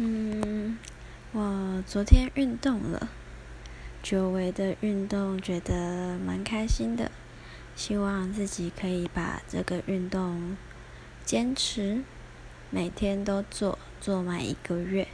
嗯我昨天运动了久违的运动觉得蛮开心的希望自己可以把这个运动坚持每天都做做满一个月。